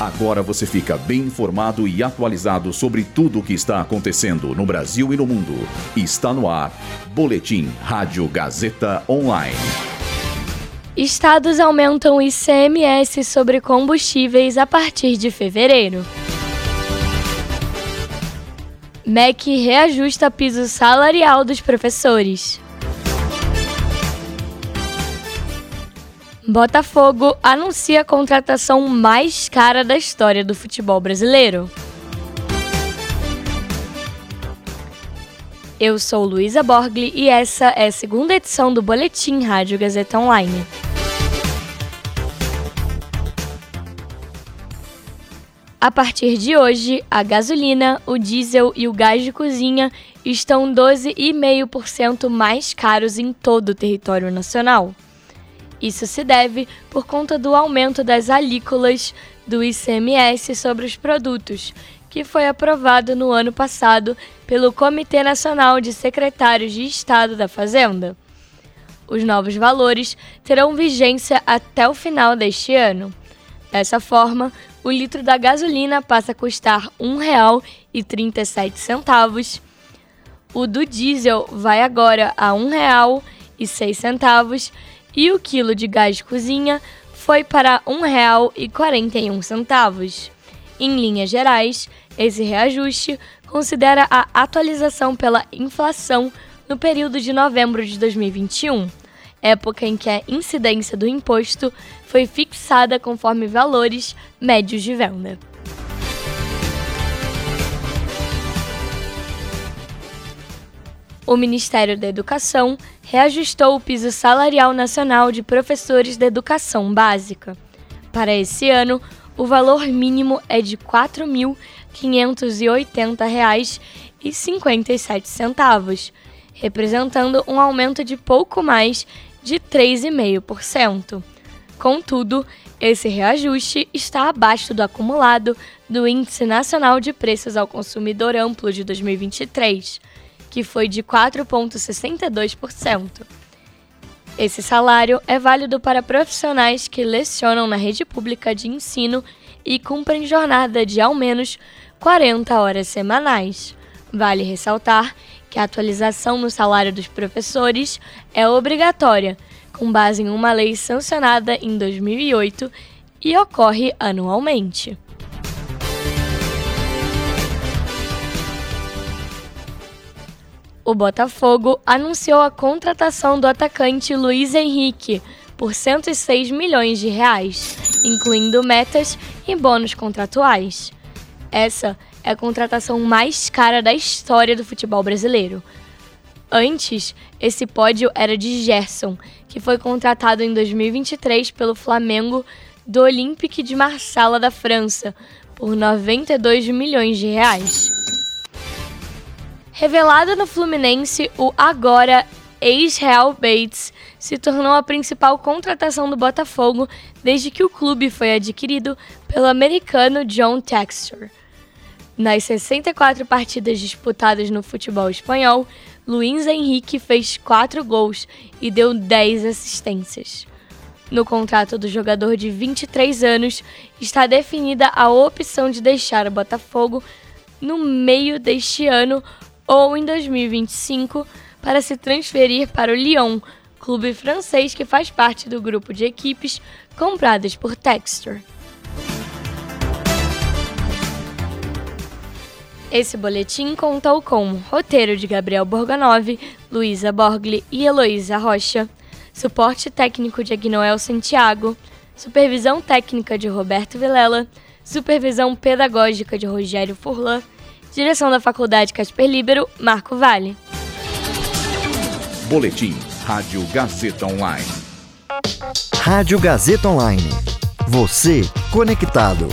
Agora você fica bem informado e atualizado sobre tudo o que está acontecendo no Brasil e no mundo. Está no ar. Boletim Rádio Gazeta Online. Estados aumentam ICMS sobre combustíveis a partir de fevereiro. MEC reajusta piso salarial dos professores. Botafogo anuncia a contratação mais cara da história do futebol brasileiro. Eu sou Luísa Borgli e essa é a segunda edição do Boletim Rádio Gazeta Online. A partir de hoje, a gasolina, o diesel e o gás de cozinha estão 12,5% mais caros em todo o território nacional. Isso se deve por conta do aumento das alíquotas do ICMS sobre os produtos, que foi aprovado no ano passado pelo Comitê Nacional de Secretários de Estado da Fazenda. Os novos valores terão vigência até o final deste ano. Dessa forma, o litro da gasolina passa a custar R$ 1,37. O do diesel vai agora a R$ 1,06 e o quilo de gás de cozinha foi para R$ 1,41. Em linhas gerais, esse reajuste considera a atualização pela inflação no período de novembro de 2021, época em que a incidência do imposto foi fixada conforme valores médios de venda. O Ministério da Educação reajustou o piso salarial nacional de professores da educação básica. Para esse ano, o valor mínimo é de R$ 4.580,57, representando um aumento de pouco mais de 3,5%. Contudo, esse reajuste está abaixo do acumulado do Índice Nacional de Preços ao Consumidor Amplo de 2023 que foi de 4,62%. Esse salário é válido para profissionais que lecionam na rede pública de ensino e cumprem jornada de ao menos 40 horas semanais. Vale ressaltar que a atualização no salário dos professores é obrigatória, com base em uma lei sancionada em 2008 e ocorre anualmente. O Botafogo anunciou a contratação do atacante Luiz Henrique por 106 milhões de reais, incluindo metas e bônus contratuais. Essa é a contratação mais cara da história do futebol brasileiro. Antes, esse pódio era de Gerson, que foi contratado em 2023 pelo Flamengo do Olympique de Marsala da França por 92 milhões de reais. Revelado no Fluminense, o agora ex-Real Bates se tornou a principal contratação do Botafogo desde que o clube foi adquirido pelo americano John Textor. Nas 64 partidas disputadas no futebol espanhol, Luiz Henrique fez 4 gols e deu 10 assistências. No contrato do jogador de 23 anos está definida a opção de deixar o Botafogo no meio deste ano ou em 2025 para se transferir para o Lyon, clube francês que faz parte do grupo de equipes compradas por Textor. Esse boletim contou com roteiro de Gabriel Borganov, Luísa Borgli e Heloísa Rocha, suporte técnico de Agnoel Santiago, supervisão técnica de Roberto Vilela, supervisão pedagógica de Rogério Furlan Direção da Faculdade Casper Libero, Marco Vale. Boletim Rádio Gazeta Online. Rádio Gazeta Online. Você conectado.